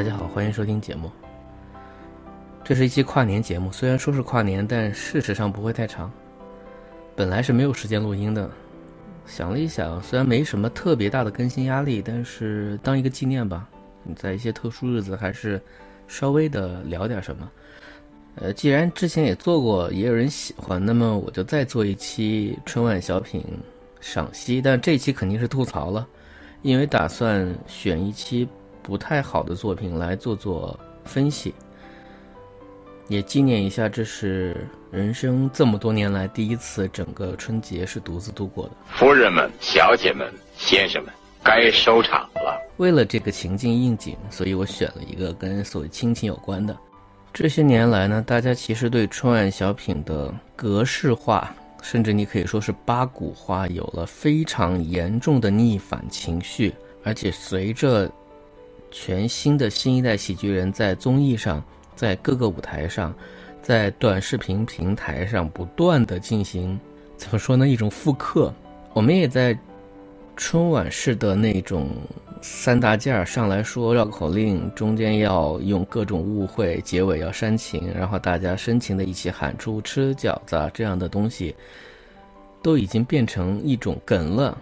大家好，欢迎收听节目。这是一期跨年节目，虽然说是跨年，但事实上不会太长。本来是没有时间录音的，想了一想，虽然没什么特别大的更新压力，但是当一个纪念吧。你在一些特殊日子，还是稍微的聊点什么。呃，既然之前也做过，也有人喜欢，那么我就再做一期春晚小品赏析。但这期肯定是吐槽了，因为打算选一期不太好的作品来做做分析，也纪念一下，这是人生这么多年来第一次整个春节是独自度过的。夫人们、小姐们、先生们，该收场了。为了这个情境应景，所以我选了一个跟所谓亲情有关的。这些年来呢，大家其实对春晚小品的格式化，甚至你可以说是八股化，有了非常严重的逆反情绪。而且随着全新的新一代喜剧人在综艺上、在各个舞台上、在短视频平台上不断的进行，怎么说呢？一种复刻。我们也在春晚式的那种。三大件儿上来说绕口令，中间要用各种误会，结尾要煽情，然后大家深情的一起喊出“吃饺子”这样的东西，都已经变成一种梗了。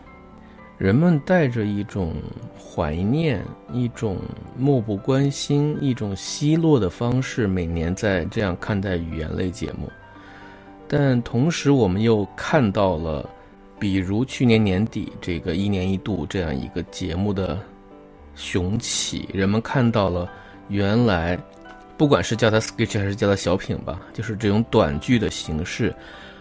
人们带着一种怀念、一种漠不关心、一种奚落的方式，每年在这样看待语言类节目。但同时，我们又看到了。比如去年年底这个一年一度这样一个节目的雄起，人们看到了原来，不管是叫它 sketch 还是叫它小品吧，就是这种短剧的形式，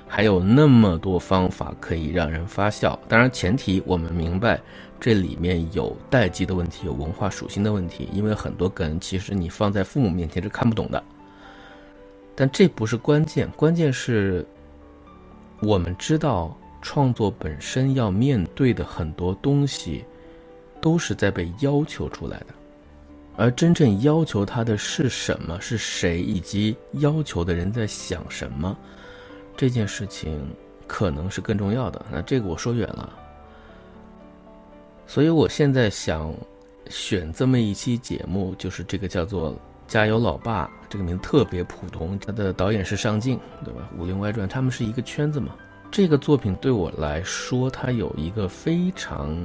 还有那么多方法可以让人发笑。当然前提我们明白这里面有代际的问题，有文化属性的问题，因为很多梗其实你放在父母面前是看不懂的。但这不是关键，关键是我们知道。创作本身要面对的很多东西，都是在被要求出来的，而真正要求他的是什么，是谁，以及要求的人在想什么，这件事情可能是更重要的。那这个我说远了，所以我现在想选这么一期节目，就是这个叫做《加油老爸》，这个名字特别普通，他的导演是尚敬，对吧？《武林外传》，他们是一个圈子嘛。这个作品对我来说，它有一个非常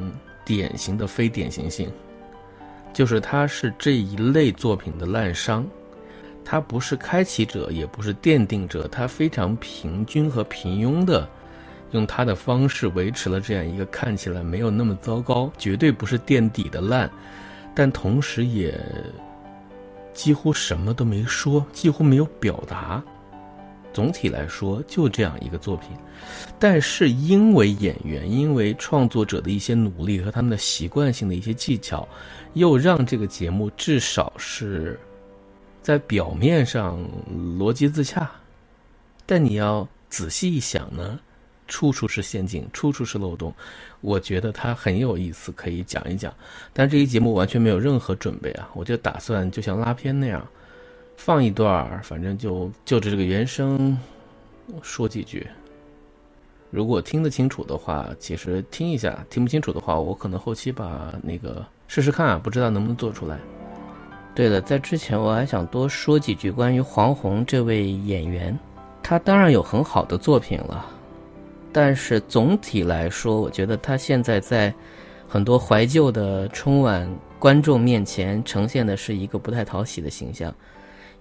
典型的非典型性，就是它是这一类作品的滥觞，它不是开启者，也不是奠定者，它非常平均和平庸的，用它的方式维持了这样一个看起来没有那么糟糕，绝对不是垫底的烂，但同时也几乎什么都没说，几乎没有表达。总体来说，就这样一个作品，但是因为演员，因为创作者的一些努力和他们的习惯性的一些技巧，又让这个节目至少是在表面上逻辑自洽。但你要仔细一想呢，处处是陷阱，处处是漏洞。我觉得它很有意思，可以讲一讲。但这一节目完全没有任何准备啊，我就打算就像拉片那样。放一段儿，反正就就着这个原声说几句。如果听得清楚的话，其实听一下；听不清楚的话，我可能后期把那个试试看，不知道能不能做出来。对了，在之前我还想多说几句关于黄宏这位演员。他当然有很好的作品了，但是总体来说，我觉得他现在在很多怀旧的春晚观众面前呈现的是一个不太讨喜的形象。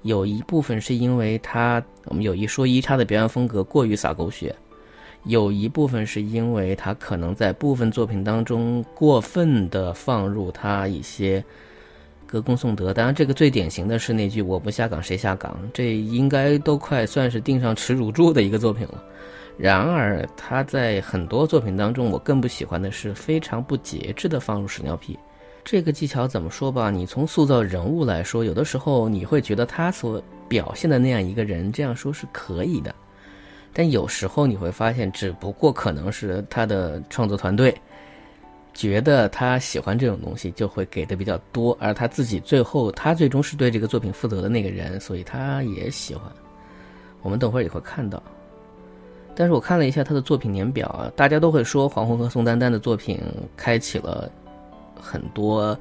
有一部分是因为他，我们有一说一，他的表演风格过于撒狗血；有一部分是因为他可能在部分作品当中过分的放入他一些歌功颂德。当然，这个最典型的是那句“我不下岗谁下岗”，这应该都快算是钉上耻辱柱的一个作品了。然而，他在很多作品当中，我更不喜欢的是非常不节制的放入屎尿屁。这个技巧怎么说吧？你从塑造人物来说，有的时候你会觉得他所表现的那样一个人，这样说是可以的。但有时候你会发现，只不过可能是他的创作团队觉得他喜欢这种东西，就会给的比较多，而他自己最后他最终是对这个作品负责的那个人，所以他也喜欢。我们等会儿也会看到。但是我看了一下他的作品年表啊，大家都会说黄宏和宋丹丹的作品开启了。很多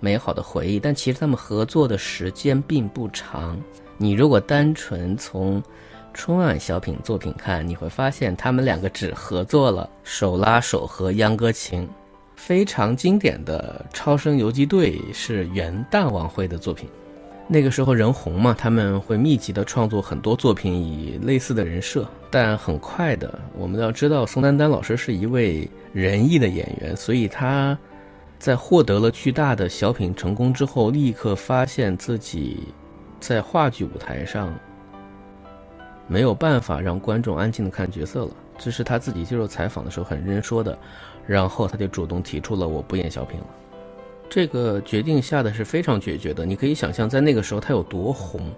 美好的回忆，但其实他们合作的时间并不长。你如果单纯从春晚小品作品看，你会发现他们两个只合作了《手拉手》和《秧歌情》，非常经典的《超生游击队》是元旦晚会的作品。那个时候人红嘛，他们会密集的创作很多作品，以类似的人设。但很快的，我们要知道宋丹丹老师是一位仁义的演员，所以他在获得了巨大的小品成功之后，立刻发现自己在话剧舞台上没有办法让观众安静的看角色了。这是他自己接受采访的时候很认真说的。然后他就主动提出了我不演小品了。这个决定下的是非常决绝的，你可以想象在那个时候他有多红。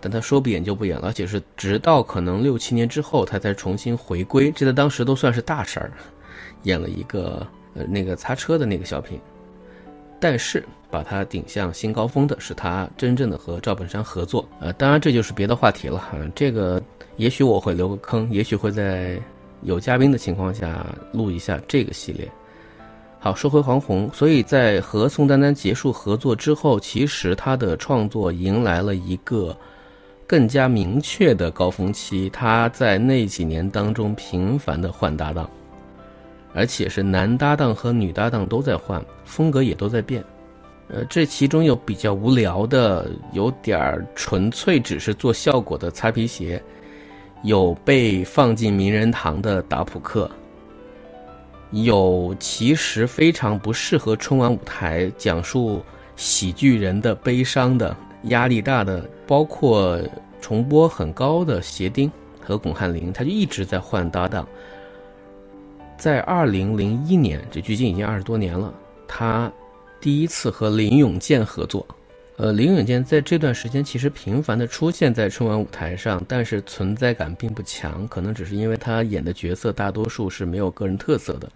但他说不演就不演了，而且是直到可能六七年之后他才重新回归，这在当时都算是大事儿，演了一个呃那个擦车的那个小品。但是把他顶向新高峰的是他真正的和赵本山合作，呃，当然这就是别的话题了。这个也许我会留个坑，也许会在有嘉宾的情况下录一下这个系列。好，说回黄宏，所以在和宋丹丹结束合作之后，其实他的创作迎来了一个更加明确的高峰期。他在那几年当中频繁的换搭档，而且是男搭档和女搭档都在换，风格也都在变。呃，这其中有比较无聊的，有点儿纯粹只是做效果的擦皮鞋，有被放进名人堂的打扑克。有其实非常不适合春晚舞台讲述喜剧人的悲伤的压力大的，包括重播很高的鞋钉和巩汉林，他就一直在换搭档。在二零零一年，这距今已经二十多年了，他第一次和林永健合作。呃，林永健在这段时间其实频繁的出现在春晚舞台上，但是存在感并不强，可能只是因为他演的角色大多数是没有个人特色的。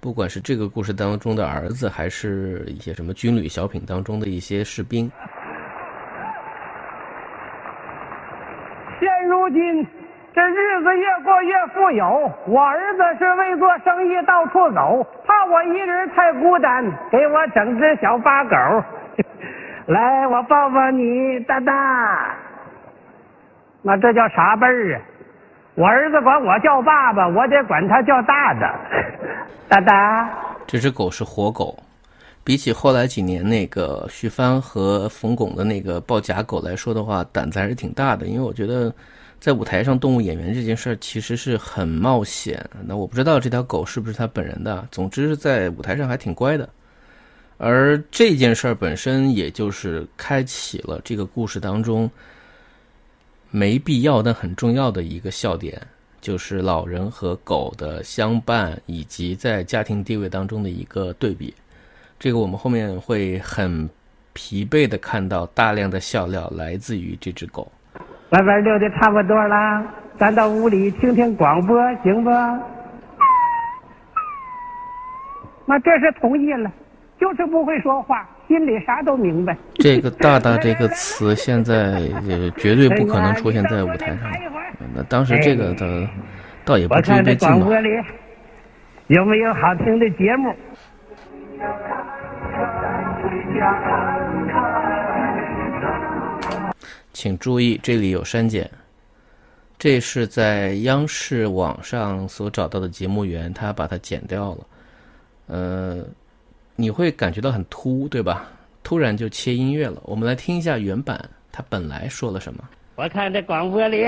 不管是这个故事当中的儿子，还是一些什么军旅小品当中的一些士兵。现如今这日子越过越富有，我儿子是为做生意到处走，怕我一人太孤单，给我整只小八狗。来，我抱抱你，大大。那这叫啥辈儿啊？我儿子管我叫爸爸，我得管他叫大大。大大，这只狗是活狗，比起后来几年那个徐帆和冯巩的那个抱假狗来说的话，胆子还是挺大的。因为我觉得，在舞台上动物演员这件事儿其实是很冒险。那我不知道这条狗是不是他本人的，总之在舞台上还挺乖的。而这件事儿本身，也就是开启了这个故事当中。没必要但很重要的一个笑点，就是老人和狗的相伴，以及在家庭地位当中的一个对比。这个我们后面会很疲惫的看到大量的笑料来自于这只狗。外边溜的差不多了，咱到屋里听听广播，行不？那这是同意了，就是不会说话。心里啥都明白。这个“大大”这个词现在也绝对不可能出现在舞台上。那当时这个的倒也不至于被禁吧？有没有好听的节目？请注意，这里有删减。这是在央视网上所找到的节目源，他把它剪掉了。呃。你会感觉到很突，对吧？突然就切音乐了。我们来听一下原版，他本来说了什么？我看这广播里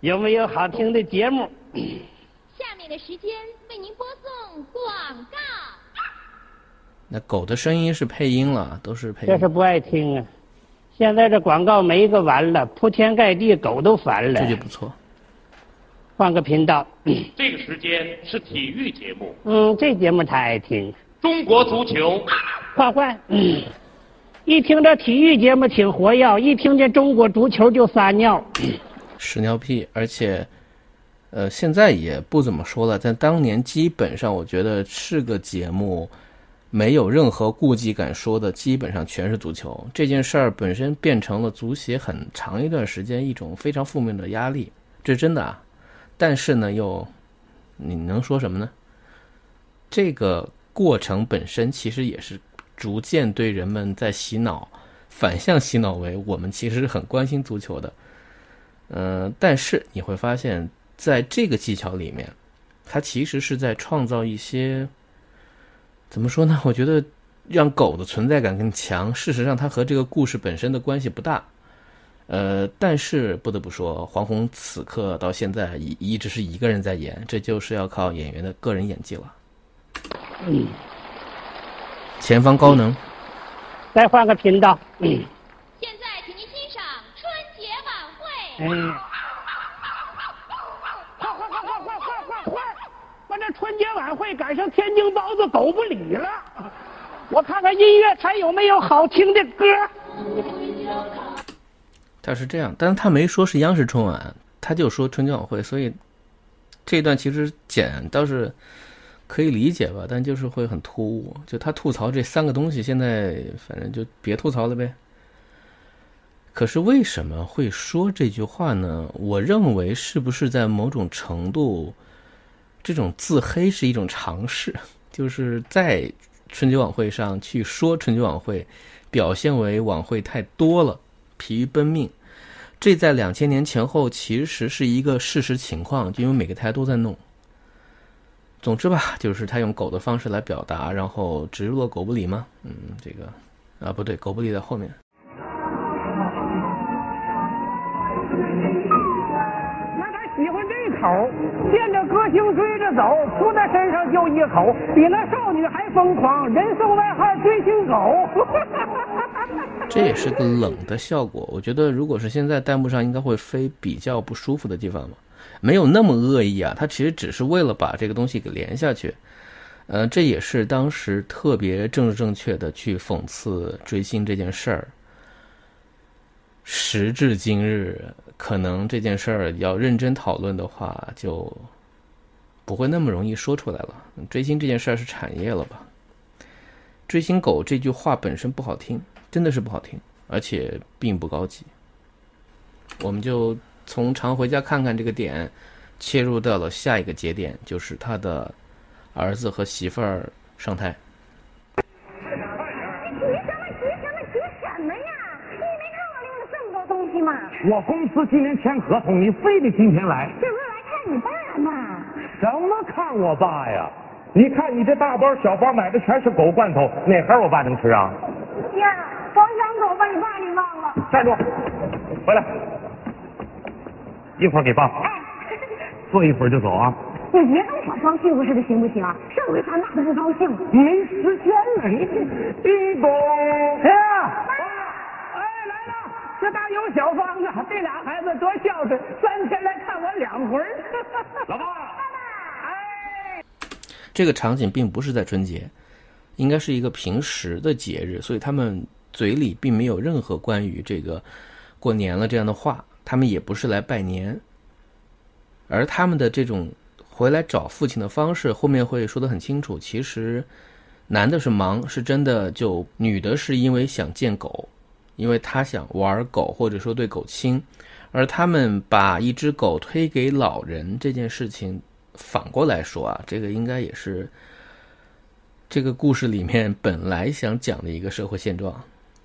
有没有好听的节目？下面的时间为您播送广告。那狗的声音是配音了，都是配音。这是不爱听啊！现在这广告没一个完了，铺天盖地，狗都烦了。这就不错。换个频道。这个时间是体育节目。嗯，这节目他爱听。中国足球，换换。一听这体育节目挺活跃，一听见中国足球就撒尿，屎尿屁。而且，呃，现在也不怎么说了。但当年，基本上我觉得是个节目，没有任何顾忌敢说的，基本上全是足球。这件事儿本身变成了足协很长一段时间一种非常负面的压力，这是真的啊。但是呢，又你能说什么呢？这个。过程本身其实也是逐渐对人们在洗脑，反向洗脑为我们其实是很关心足球的。嗯，但是你会发现在这个技巧里面，它其实是在创造一些怎么说呢？我觉得让狗的存在感更强。事实上，它和这个故事本身的关系不大。呃，但是不得不说，黄宏此刻到现在一一直是一个人在演，这就是要靠演员的个人演技了。嗯，前方高能，再换个频道。嗯，现在请您欣赏春节晚会。哎，快快快快快快快快！把这春节晚会改成天津包子狗不理了。我看看音乐台有没有好听的歌。他是这样，但是他没说是央视春晚，他就说春节晚会，所以这一段其实剪倒是可以理解吧，但就是会很突兀。就他吐槽这三个东西，现在反正就别吐槽了呗。可是为什么会说这句话呢？我认为是不是在某种程度，这种自黑是一种尝试，就是在春节晚会上去说春节晚会，表现为晚会太多了。疲于奔命，这在两千年前后其实是一个事实情况，因为每个台都在弄。总之吧，就是他用狗的方式来表达，然后植入了狗不理吗？嗯，这个啊不对，狗不理在后面。那他喜欢这口，见着歌星追着走，扑在身上就一口，比那少女还疯狂，人送外号追星狗。这也是个冷的效果，我觉得如果是现在弹幕上应该会飞比较不舒服的地方嘛，没有那么恶意啊，他其实只是为了把这个东西给连下去，呃，这也是当时特别政治正确的去讽刺追星这件事儿。时至今日，可能这件事儿要认真讨论的话，就不会那么容易说出来了。追星这件事儿是产业了吧？追星狗这句话本身不好听。真的是不好听，而且并不高级。我们就从常回家看看这个点，切入到了下一个节点，就是他的儿子和媳妇儿上台。急什么急什么急什么呀？你没看我拎了这么多东西吗？我公司今年签合同，你非得今天来？这不是来看你爸吗？什么看我爸呀？你看你这大包小包买的全是狗罐头，哪盒我爸能吃啊？呀，黄香狗把你爸给忘了。站住！回来，一会儿给爸，哎，坐一会儿就走啊。你别跟我装屁股似的行不行？上回他那都不高兴。没时间了，你叮咚！哎呀，哎来了，这大有小方子，这俩孩子多孝顺，三天来看我两回。老爸，哎，这个场景并不是在春节。应该是一个平时的节日，所以他们嘴里并没有任何关于这个过年了这样的话。他们也不是来拜年，而他们的这种回来找父亲的方式，后面会说得很清楚。其实男的是忙，是真的；就女的是因为想见狗，因为他想玩狗，或者说对狗亲。而他们把一只狗推给老人这件事情，反过来说啊，这个应该也是。这个故事里面本来想讲的一个社会现状，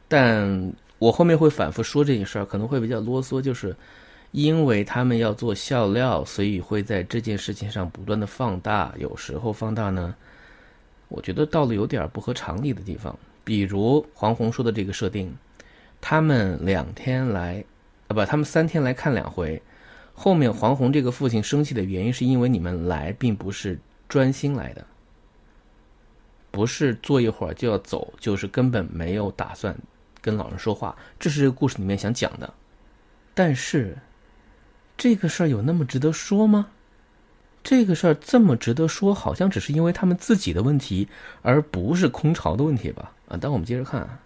但我后面会反复说这件事儿，可能会比较啰嗦，就是因为他们要做笑料，所以会在这件事情上不断的放大。有时候放大呢，我觉得到了有点不合常理的地方。比如黄宏说的这个设定，他们两天来，啊不，他们三天来看两回。后面黄宏这个父亲生气的原因是因为你们来并不是专心来的。不是坐一会儿就要走，就是根本没有打算跟老人说话。这是这个故事里面想讲的。但是，这个事儿有那么值得说吗？这个事儿这么值得说，好像只是因为他们自己的问题，而不是空巢的问题吧？啊，但我们接着看。啊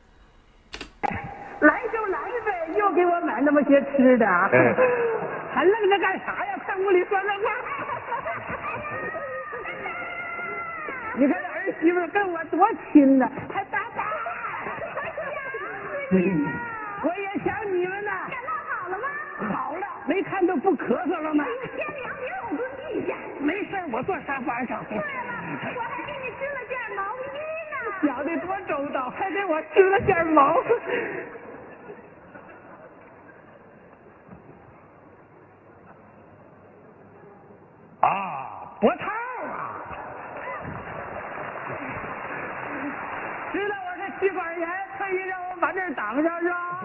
来就来呗，又给我买那么些吃的，还愣着干啥呀？看屋里说说话。你看儿媳妇跟我多亲呢，还打打。我也想你们呢。感冒好了吗？好了，没看都不咳嗽了吗？天凉，别让我蹲地下。没事我坐沙发上。对了，我还给你织了件毛衣呢。想的多周到，还给我织了件毛。啊，脖套啊！知道我是妻管严，特意让我把这儿挡上是吧？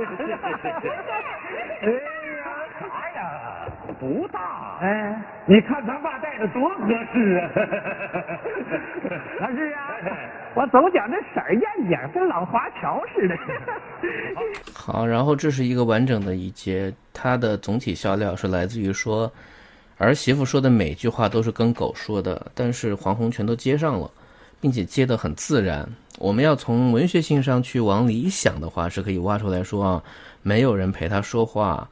哎呀，啥呀？不大。哎，你看咱爸戴的多合适啊！那是啊，我总觉这色儿艳艳，跟老华侨似的。好，然后这是一个完整的一节，它的总体笑料是来自于说儿媳妇说的每句话都是跟狗说的，但是黄宏全都接上了，并且接得很自然。我们要从文学性上去往里想的话，是可以挖出来说啊，没有人陪他说话。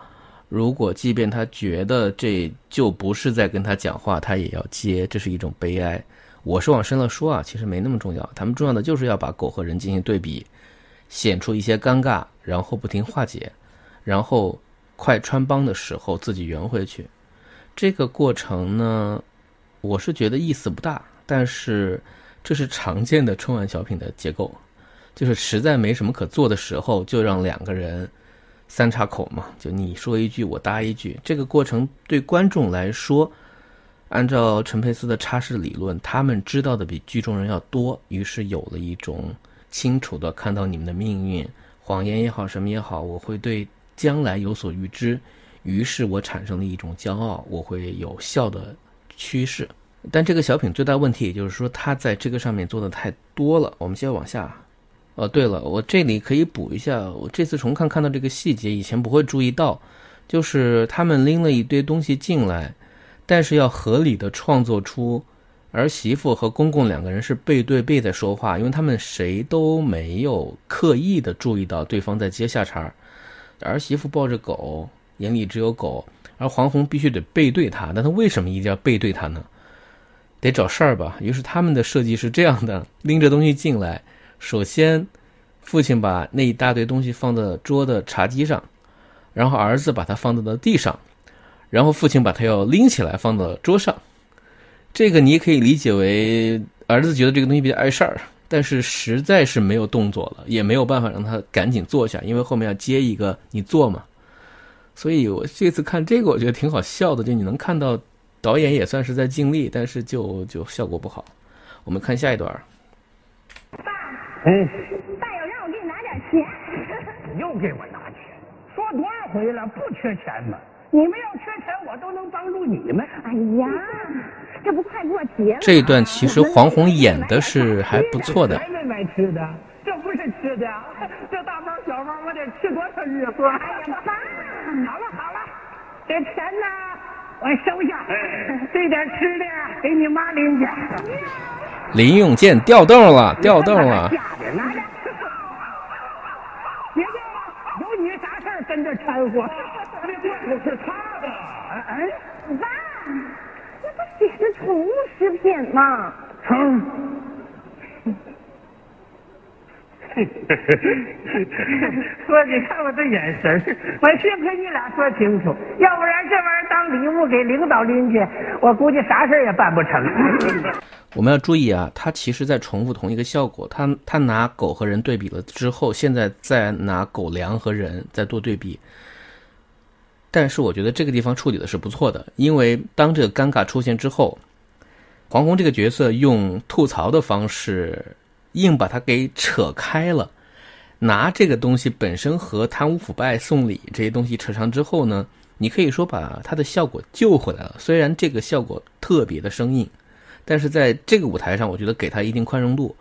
如果即便他觉得这就不是在跟他讲话，他也要接，这是一种悲哀。我是往深了说啊，其实没那么重要。他们重要的就是要把狗和人进行对比，显出一些尴尬，然后不停化解，然后快穿帮的时候自己圆回去。这个过程呢，我是觉得意思不大，但是这是常见的春晚小品的结构，就是实在没什么可做的时候，就让两个人三岔口嘛，就你说一句我搭一句。这个过程对观众来说，按照陈佩斯的插式理论，他们知道的比剧中人要多，于是有了一种清楚的看到你们的命运，谎言也好，什么也好，我会对将来有所预知。于是我产生了一种骄傲，我会有效的趋势。但这个小品最大问题，也就是说，他在这个上面做的太多了。我们先往下。哦，对了，我这里可以补一下，我这次重看看到这个细节，以前不会注意到，就是他们拎了一堆东西进来，但是要合理的创作出儿媳妇和公公两个人是背对背在说话，因为他们谁都没有刻意的注意到对方在接下茬儿。儿媳妇抱着狗。眼里只有狗，而黄宏必须得背对他。那他为什么一定要背对他呢？得找事儿吧。于是他们的设计是这样的：拎着东西进来，首先父亲把那一大堆东西放到桌的茶几上，然后儿子把它放到了地上，然后父亲把它要拎起来放到桌上。这个你也可以理解为儿子觉得这个东西比较碍事儿，但是实在是没有动作了，也没有办法让他赶紧坐下，因为后面要接一个你坐嘛。所以我这次看这个，我觉得挺好笑的，就你能看到导演也算是在尽力，但是就就效果不好。我们看下一段。爸，嗯，爸要让我给你拿点钱。又给我拿钱，说多少回了，不缺钱吗？你们要缺钱，我都能帮助你们。哎呀，这不快过节了？这一段其实黄宏演的是还不错的。还没买吃的，这不是吃的，这大包小包，我得吃多少日子？哎呀，爸，好了好了，这钱呢，我收下。这点吃的给你妈拎去。林永健掉豆了，掉豆了。下去拿着。别掉了，有你啥事儿跟着掺和？这罐头是他的。哎哎，爸，这不写着宠物食品吗？成。说，你看我这眼神，我幸亏你俩说清楚，要不然这玩意儿当礼物给领导拎去，我估计啥事儿也办不成。我们要注意啊，他其实在重复同一个效果。他他拿狗和人对比了之后，现在再拿狗粮和人再做对比。但是我觉得这个地方处理的是不错的，因为当这个尴尬出现之后，黄宏这个角色用吐槽的方式硬把它给扯开了，拿这个东西本身和贪污腐败、送礼这些东西扯上之后呢，你可以说把它的效果救回来了。虽然这个效果特别的生硬。但是在这个舞台上，我觉得给他一定宽容度。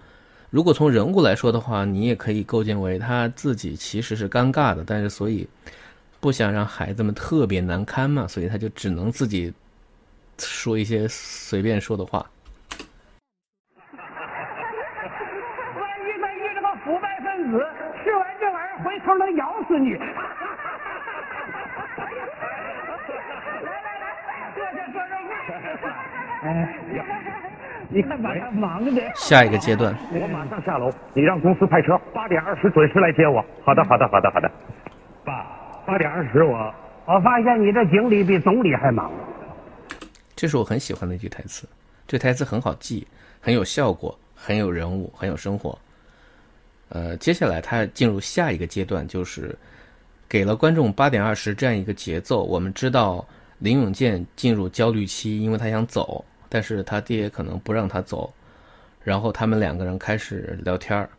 如果从人物来说的话，你也可以构建为他自己其实是尴尬的，但是所以不想让孩子们特别难堪嘛，所以他就只能自己说一些随便说的话。万一他遇着个腐败分子，吃完这玩意儿回头能咬死你。来来来，坐下坐着。哎呀，你看把他忙的。下一个阶段，我马上下楼，你让公司派车，八点二十准时来接我。好的，好的，好的，好的。爸，八点二十我。我发现你这经理比总理还忙。这是我很喜欢的一句台词，这台词很好记，很有效果，很有人物，很有生活。呃，接下来他进入下一个阶段，就是给了观众八点二十这样一个节奏。我们知道林永健进入焦虑期，因为他想走，但是他爹可能不让他走。然后他们两个人开始聊天儿。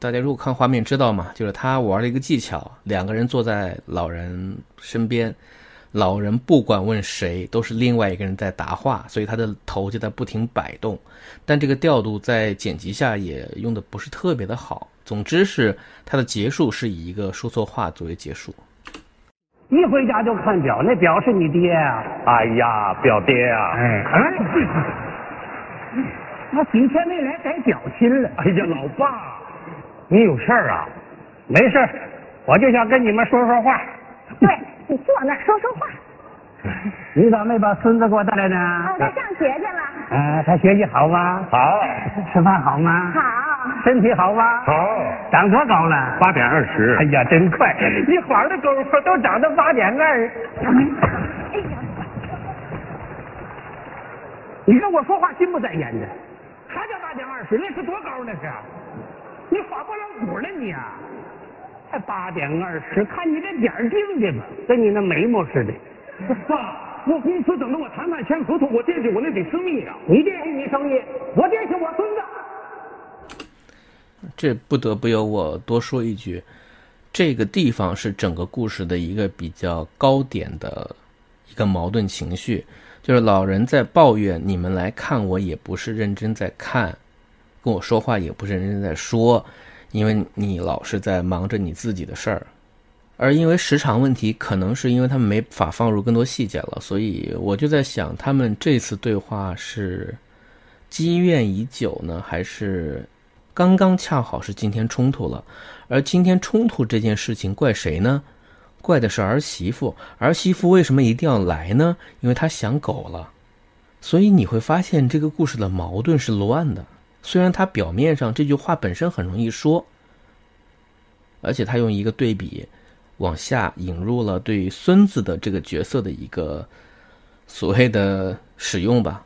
大家如果看画面知道吗？就是他玩了一个技巧，两个人坐在老人身边，老人不管问谁，都是另外一个人在答话，所以他的头就在不停摆动。但这个调度在剪辑下也用的不是特别的好。总之是它的结束是以一个说错话作为结束。一回家就看表，那表是你爹啊？哎呀，表爹啊！哎，我几天没来改表亲了。哎呀，老爸，你有事儿啊？没事儿，我就想跟你们说说话。对，你坐那说说话。你咋没把孙子给我带来呢？哦，他上学去了。啊，他学习好吗？好，吃饭好吗？好。身体好吗？好，长多高了？八点二十。哎呀，真快！一晃的功夫都长到八点二。哎呀，你跟我说话心不在焉的，啥叫八点二十？那是多高那是？你画过老虎了你啊？才八点二十，看你这点儿定的吧，跟你那眉毛似的。爸，我公司等着我谈判签合同，我惦记我那笔生意啊。你惦记你生意，我惦记我孙子。这不得不由我多说一句，这个地方是整个故事的一个比较高点的一个矛盾情绪，就是老人在抱怨你们来看我也不是认真在看，跟我说话也不是认真在说，因为你老是在忙着你自己的事儿，而因为时长问题，可能是因为他们没法放入更多细节了，所以我就在想，他们这次对话是积怨已久呢，还是？刚刚恰好是今天冲突了，而今天冲突这件事情怪谁呢？怪的是儿媳妇。儿媳妇为什么一定要来呢？因为她想狗了。所以你会发现这个故事的矛盾是乱的。虽然他表面上这句话本身很容易说，而且他用一个对比往下引入了对孙子的这个角色的一个所谓的使用吧。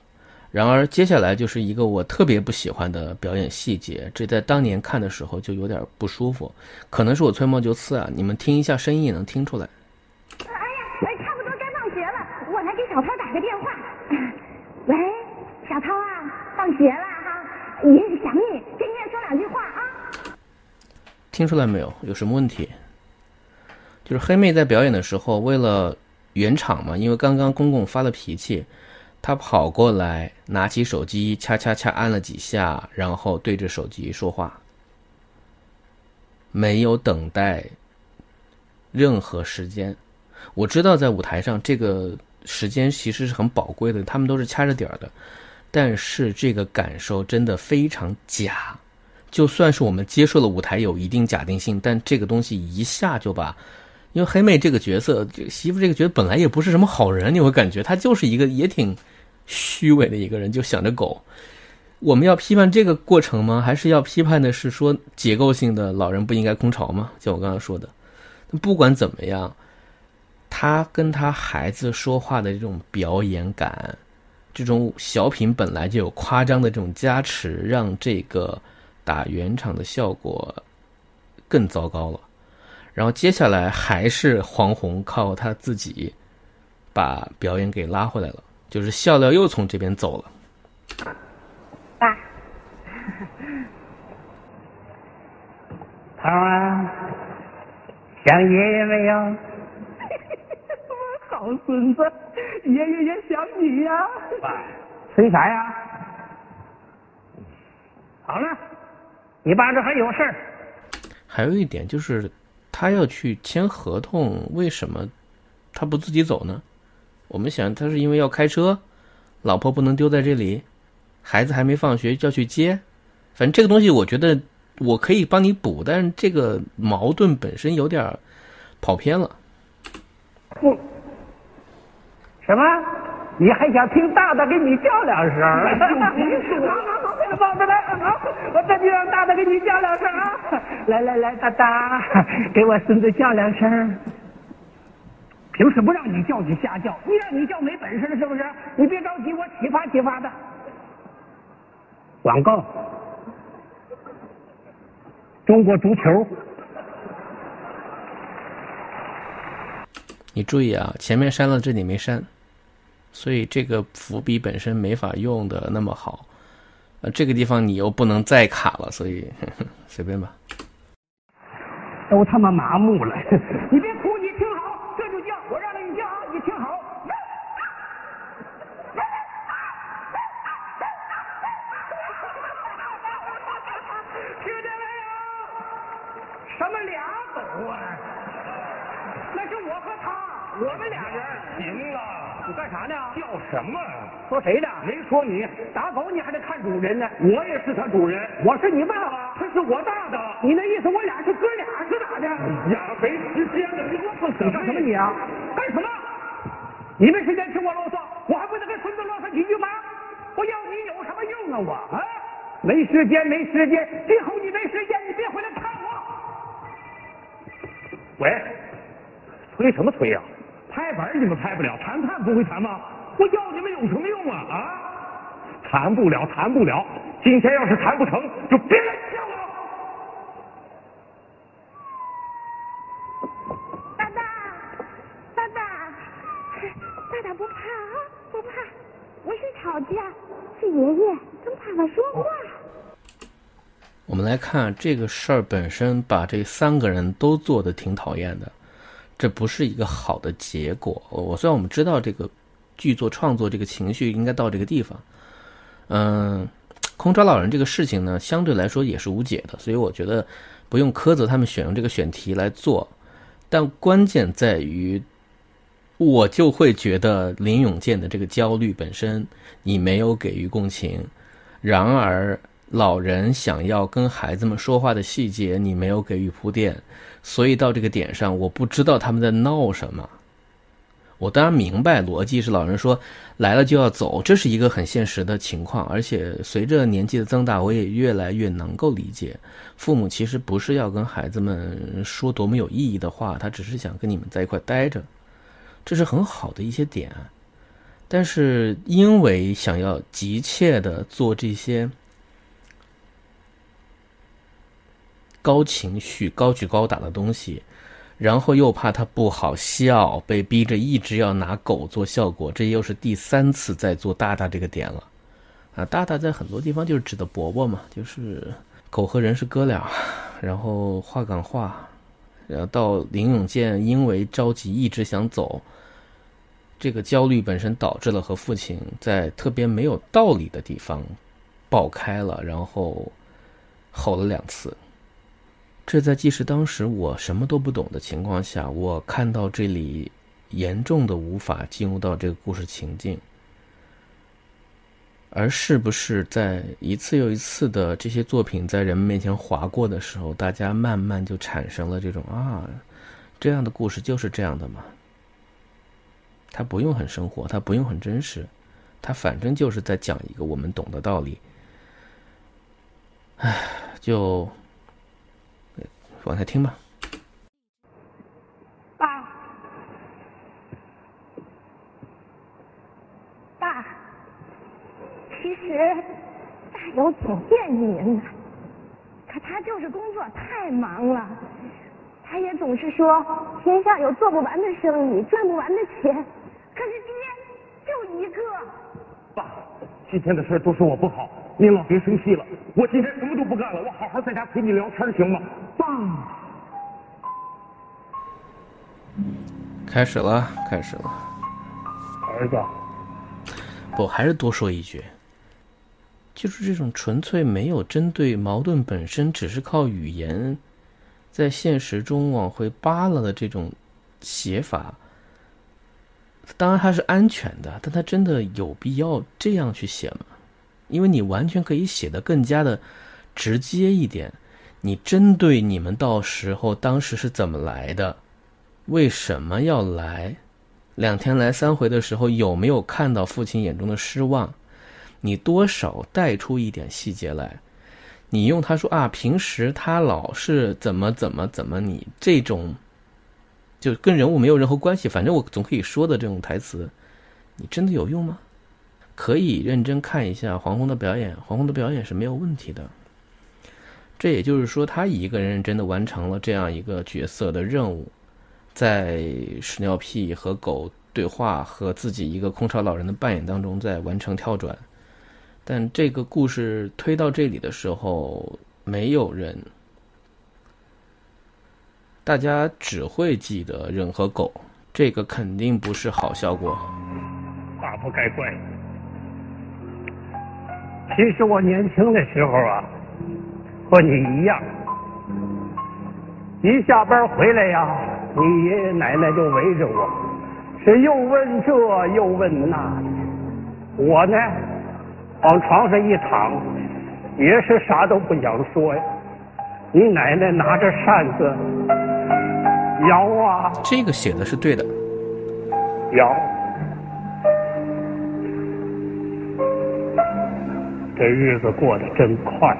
然而，接下来就是一个我特别不喜欢的表演细节，这在当年看的时候就有点不舒服，可能是我吹毛求疵啊。你们听一下声音也能听出来。哎呀，哎，差不多该放学了，我来给小涛打个电话。喂，小涛啊，放学了哈，爷爷想你，跟爷爷说两句话啊。听出来没有？有什么问题？就是黑妹在表演的时候，为了圆场嘛，因为刚刚公公发了脾气。她跑过来，拿起手机，掐掐掐按了几下，然后对着手机说话，没有等待任何时间。我知道在舞台上这个时间其实是很宝贵的，他们都是掐着点儿的，但是这个感受真的非常假。就算是我们接受了舞台有一定假定性，但这个东西一下就把。因为黑妹这个角色，这个媳妇这个角色本来也不是什么好人，你会感觉她就是一个也挺虚伪的一个人，就想着狗。我们要批判这个过程吗？还是要批判的是说结构性的老人不应该空巢吗？像我刚刚说的，不管怎么样，他跟他孩子说话的这种表演感，这种小品本来就有夸张的这种加持，让这个打圆场的效果更糟糕了。然后接下来还是黄宏靠他自己把表演给拉回来了，就是笑料又从这边走了。爸，涛啊，想爷爷没有？好孙子，爷爷也想你呀。爸，催啥呀？好了，你爸这还有事儿。还有一点就是。他要去签合同，为什么他不自己走呢？我们想，他是因为要开车，老婆不能丢在这里，孩子还没放学就要去接。反正这个东西，我觉得我可以帮你补，但是这个矛盾本身有点跑偏了。不，什么？你还想听大大给你叫两声？好好好，放着来！我这就让大大给你叫两声啊！来来来，大大，给我孙子叫两声。平时不让你叫，你瞎叫；一让你叫，没本事了，是不是？你别着急，我启发启发他。广告，中国足球。你注意啊，前面删了，这里没删，所以这个伏笔本身没法用的那么好。呃，这个地方你又不能再卡了，所以呵呵 随便吧。都他妈麻木了，你别哭，你听好，这就叫我让你叫啊，你听好。听见没有？什么俩狗啊？那是我和他，我们俩人。行了，你干啥呢？叫什么？说谁呢？没说你，打狗你还得看主人呢。我也是他主人，我是你爸爸，他是我大的。你那意思我俩是哥俩是咋的？呀，没时间了，你啰嗦你干什么你啊？干什么？你没时间听我啰嗦，我还不能跟孙子啰嗦几句吗？我要你有什么用啊我啊？没时间，没时间，今后你没时间，你别回来看我。喂，催什么催呀、拍板你们拍不了，谈判不会谈吗？我要你们有什么用啊？啊，谈不了，谈不了。今天要是谈不成，就别来见我。爸爸，爸爸，爸爸不怕啊，不怕，不是吵架，是爷爷跟爸爸说话。我们来看这个事儿本身，把这三个人都做的挺讨厌的，这不是一个好的结果。我虽然我们知道这个剧作创作这个情绪应该到这个地方，嗯，空巢老人这个事情呢，相对来说也是无解的，所以我觉得不用苛责他们选用这个选题来做，但关键在于，我就会觉得林永健的这个焦虑本身，你没有给予共情，然而。老人想要跟孩子们说话的细节，你没有给予铺垫，所以到这个点上，我不知道他们在闹什么。我当然明白逻辑是老人说来了就要走，这是一个很现实的情况，而且随着年纪的增大，我也越来越能够理解，父母其实不是要跟孩子们说多么有意义的话，他只是想跟你们在一块待着，这是很好的一些点。但是因为想要急切的做这些。高情绪、高举高打的东西，然后又怕他不好笑，被逼着一直要拿狗做效果，这又是第三次在做大大这个点了。啊，大大在很多地方就是指的伯伯嘛，就是狗和人是哥俩，然后话赶话，然后到林永健因为着急一直想走，这个焦虑本身导致了和父亲在特别没有道理的地方爆开了，然后吼了两次。这在即使当时我什么都不懂的情况下，我看到这里严重的无法进入到这个故事情境，而是不是在一次又一次的这些作品在人们面前划过的时候，大家慢慢就产生了这种啊，这样的故事就是这样的嘛？它不用很生活，它不用很真实，它反正就是在讲一个我们懂的道理。唉，就。往下听吧，爸，爸，其实大友挺惦记您的，可他就是工作太忙了，他也总是说天下有做不完的生意，赚不完的钱，可是爹就一个。爸，今天的事都是我不好，您老别生气了。我今天什么都不干了，我好好在家陪你聊天，行吗？爸，开始了，开始了。儿子，不，还是多说一句，就是这种纯粹没有针对矛盾本身，只是靠语言在现实中往回扒拉的这种写法，当然它是安全的，但它真的有必要这样去写吗？因为你完全可以写的更加的直接一点。你针对你们到时候当时是怎么来的？为什么要来？两天来三回的时候，有没有看到父亲眼中的失望？你多少带出一点细节来。你用他说啊，平时他老是怎么怎么怎么，你这种就跟人物没有任何关系，反正我总可以说的这种台词，你真的有用吗？可以认真看一下黄宏的表演，黄宏的表演是没有问题的。这也就是说，他一个人认真的完成了这样一个角色的任务，在屎尿屁和狗对话和自己一个空巢老人的扮演当中，在完成跳转。但这个故事推到这里的时候，没有人，大家只会记得人和狗，这个肯定不是好效果。大不该怪。其实我年轻的时候啊，和你一样，一下班回来呀，你爷爷奶奶就围着我，是又问这又问那。我呢，往床上一躺，也是啥都不想说呀。你奶奶拿着扇子摇啊。这个写的是对的，摇，这日子过得真快。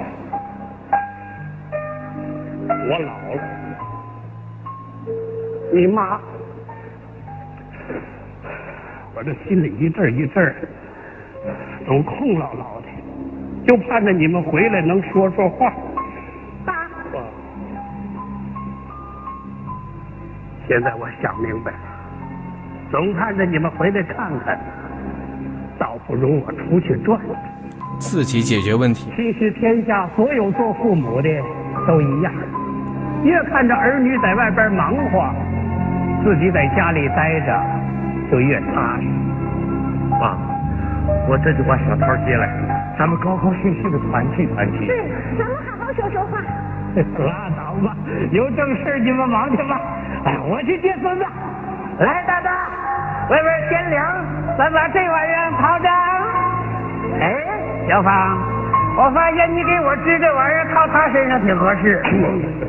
我老了，你妈，我这心里一阵一阵儿，总空落落的，就盼着你们回来能说说话。现在我想明白了，总盼着你们回来看看，倒不如我出去转转。自己解决问题。其实天下所有做父母的都一样，越看着儿女在外边忙活，自己在家里待着就越踏实。妈，我这就把小涛接来，咱们高高兴兴的团聚团聚。是，咱们好好说说话。拉倒吧，有正事你们忙去吧。哎，我去接孙子。来，大大，外边天凉，咱把这玩意儿套上。哎，小芳，我发现你给我织这玩意儿套他身上挺合适。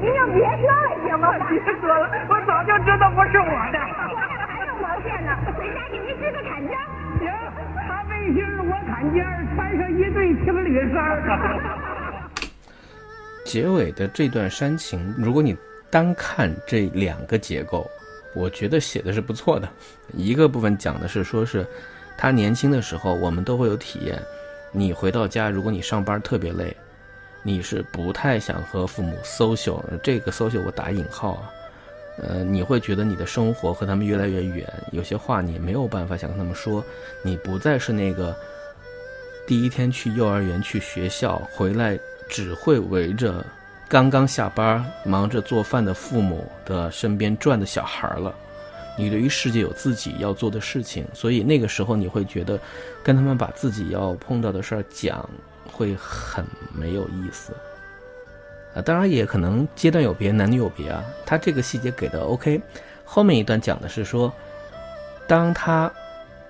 您就别说了行吗？别说了，我早就知道不是我的。我这还有毛线呢，回家给您织个坎肩。行，他背心儿我坎肩，穿上一对情侣衫。结尾的这段煽情，如果你单看这两个结构，我觉得写的是不错的。一个部分讲的是说是他年轻的时候，我们都会有体验。你回到家，如果你上班特别累，你是不太想和父母 social，这个 social 我打引号啊。呃，你会觉得你的生活和他们越来越远，有些话你没有办法想跟他们说，你不再是那个第一天去幼儿园去学校回来只会围着刚刚下班忙着做饭的父母的身边转的小孩了。你对于世界有自己要做的事情，所以那个时候你会觉得跟他们把自己要碰到的事儿讲会很没有意思。啊，当然也可能阶段有别，男女有别啊。他这个细节给的 OK，后面一段讲的是说，当他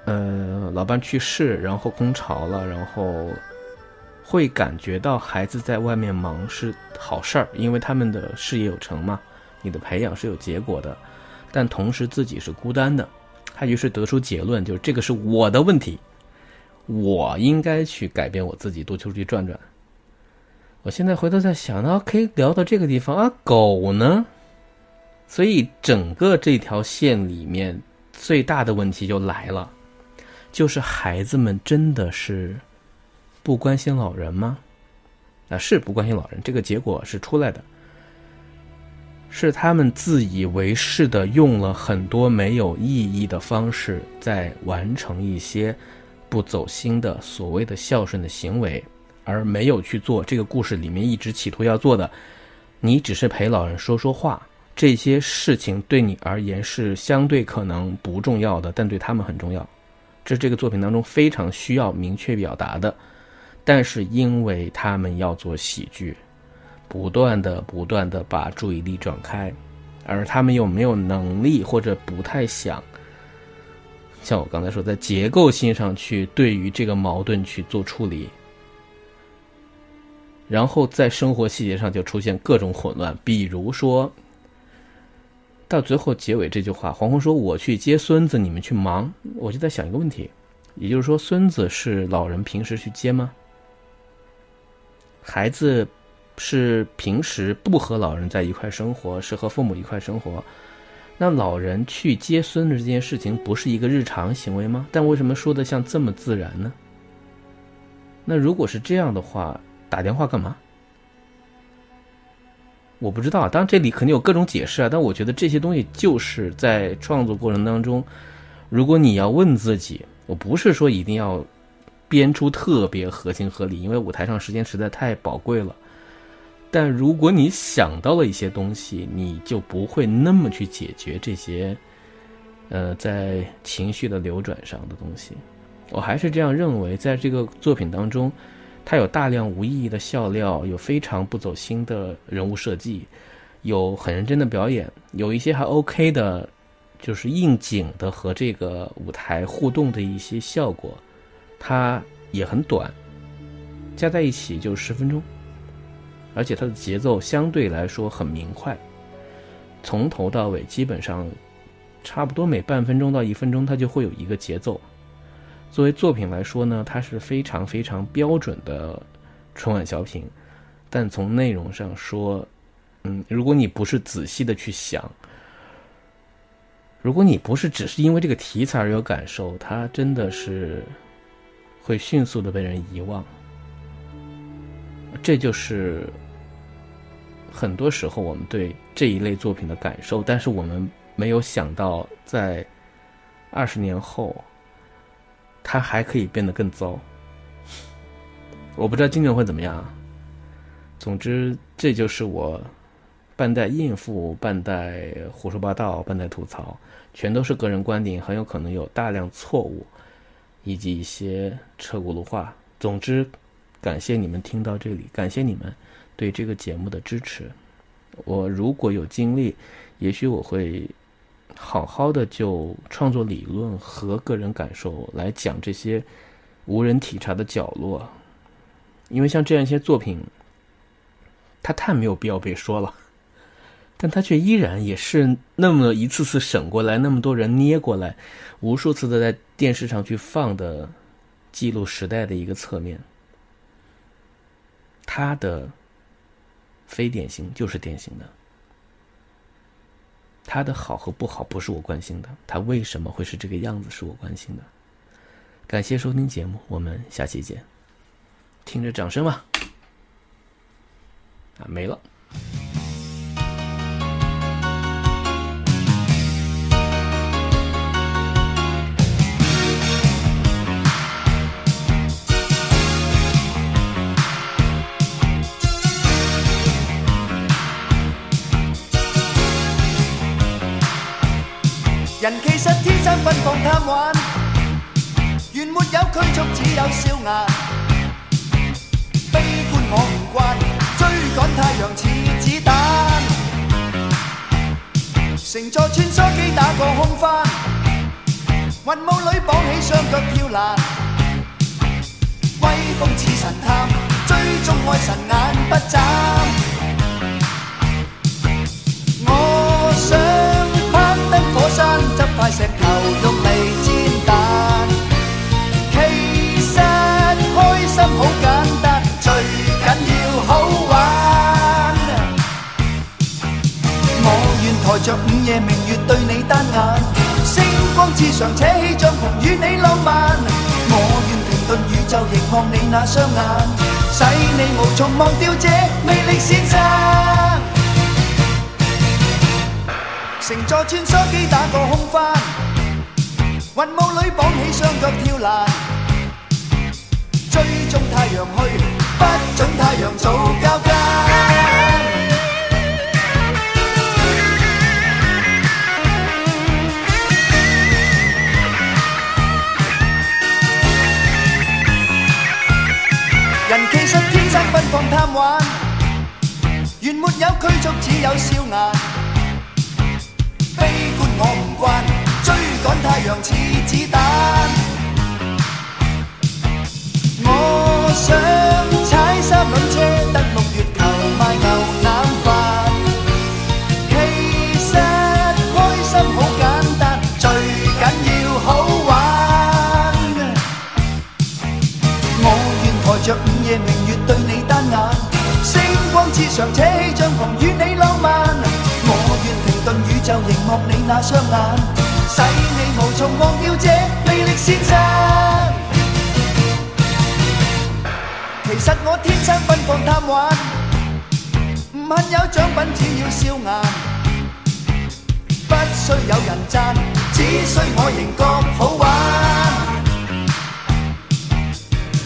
呃老伴去世，然后空巢了，然后会感觉到孩子在外面忙是好事儿，因为他们的事业有成嘛，你的培养是有结果的。但同时自己是孤单的，他于是得出结论，就是这个是我的问题，我应该去改变我自己，多出去转转。我现在回头在想，那可以聊到这个地方啊，狗呢？所以整个这条线里面最大的问题就来了，就是孩子们真的是不关心老人吗？啊，是不关心老人，这个结果是出来的。是他们自以为是的用了很多没有意义的方式，在完成一些不走心的所谓的孝顺的行为，而没有去做这个故事里面一直企图要做的。你只是陪老人说说话，这些事情对你而言是相对可能不重要的，但对他们很重要。这是这个作品当中非常需要明确表达的。但是因为他们要做喜剧。不断的、不断的把注意力转开，而他们又没有能力或者不太想，像我刚才说，在结构性上去对于这个矛盾去做处理，然后在生活细节上就出现各种混乱，比如说，到最后结尾这句话，黄宏说：“我去接孙子，你们去忙。”我就在想一个问题，也就是说，孙子是老人平时去接吗？孩子？是平时不和老人在一块生活，是和父母一块生活。那老人去接孙子这件事情，不是一个日常行为吗？但为什么说的像这么自然呢？那如果是这样的话，打电话干嘛？我不知道，当然这里肯定有各种解释啊，但我觉得这些东西就是在创作过程当中，如果你要问自己，我不是说一定要编出特别合情合理，因为舞台上时间实在太宝贵了。但如果你想到了一些东西，你就不会那么去解决这些，呃，在情绪的流转上的东西。我还是这样认为，在这个作品当中。它有大量无意义的笑料，有非常不走心的人物设计，有很认真的表演，有一些还 OK 的，就是应景的和这个舞台互动的一些效果。它也很短，加在一起就十分钟，而且它的节奏相对来说很明快，从头到尾基本上差不多每半分钟到一分钟，它就会有一个节奏。作为作品来说呢，它是非常非常标准的春晚小品，但从内容上说，嗯，如果你不是仔细的去想，如果你不是只是因为这个题材而有感受，它真的是会迅速的被人遗忘。这就是很多时候我们对这一类作品的感受，但是我们没有想到在二十年后。它还可以变得更糟，我不知道今年会怎么样。总之，这就是我半带应付、半带胡说八道、半带吐槽，全都是个人观点，很有可能有大量错误，以及一些车轱辘话。总之，感谢你们听到这里，感谢你们对这个节目的支持。我如果有精力，也许我会。好好的就创作理论和个人感受来讲这些无人体察的角落，因为像这样一些作品，它太没有必要被说了，但它却依然也是那么一次次审过来，那么多人捏过来，无数次的在电视上去放的记录时代的一个侧面。它的非典型就是典型的。他的好和不好不是我关心的，他为什么会是这个样子是我关心的。感谢收听节目，我们下期见。听着掌声吧。啊，没了。人其实天生奔放贪玩，原没有拘束，只有笑颜。悲观我唔惯，追赶太阳似子弹。乘坐穿梭机打个空翻，云雾里绑起双脚跳栏。威风似神探，追踪爱神眼不眨。着午夜明月对你单眼，星光之上扯起帐篷与你浪漫。我愿停顿宇宙凝望你那双眼，使你无从忘掉这魅力先生。乘坐穿梭机打个空翻，云雾里绑起双脚跳栏，追踪太阳去，不准太阳早交更。其实天生奔放贪玩，原没有拘束，只有笑颜。悲观我唔惯，追赶太阳似子弹。我想踩三轮车光之上扯起帐篷与你浪漫。我愿停顿宇宙凝望你那双眼，使你无从忘掉这魅力先生。其实我天生奔放贪玩，唔恨有奖品，只要笑颜，不需有人赞，只需我仍觉好玩。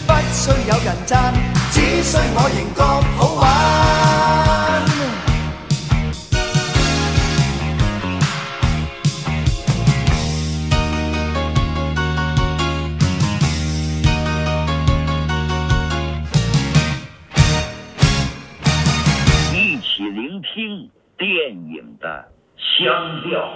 不需有人赞，只需我仍觉好玩。腔调。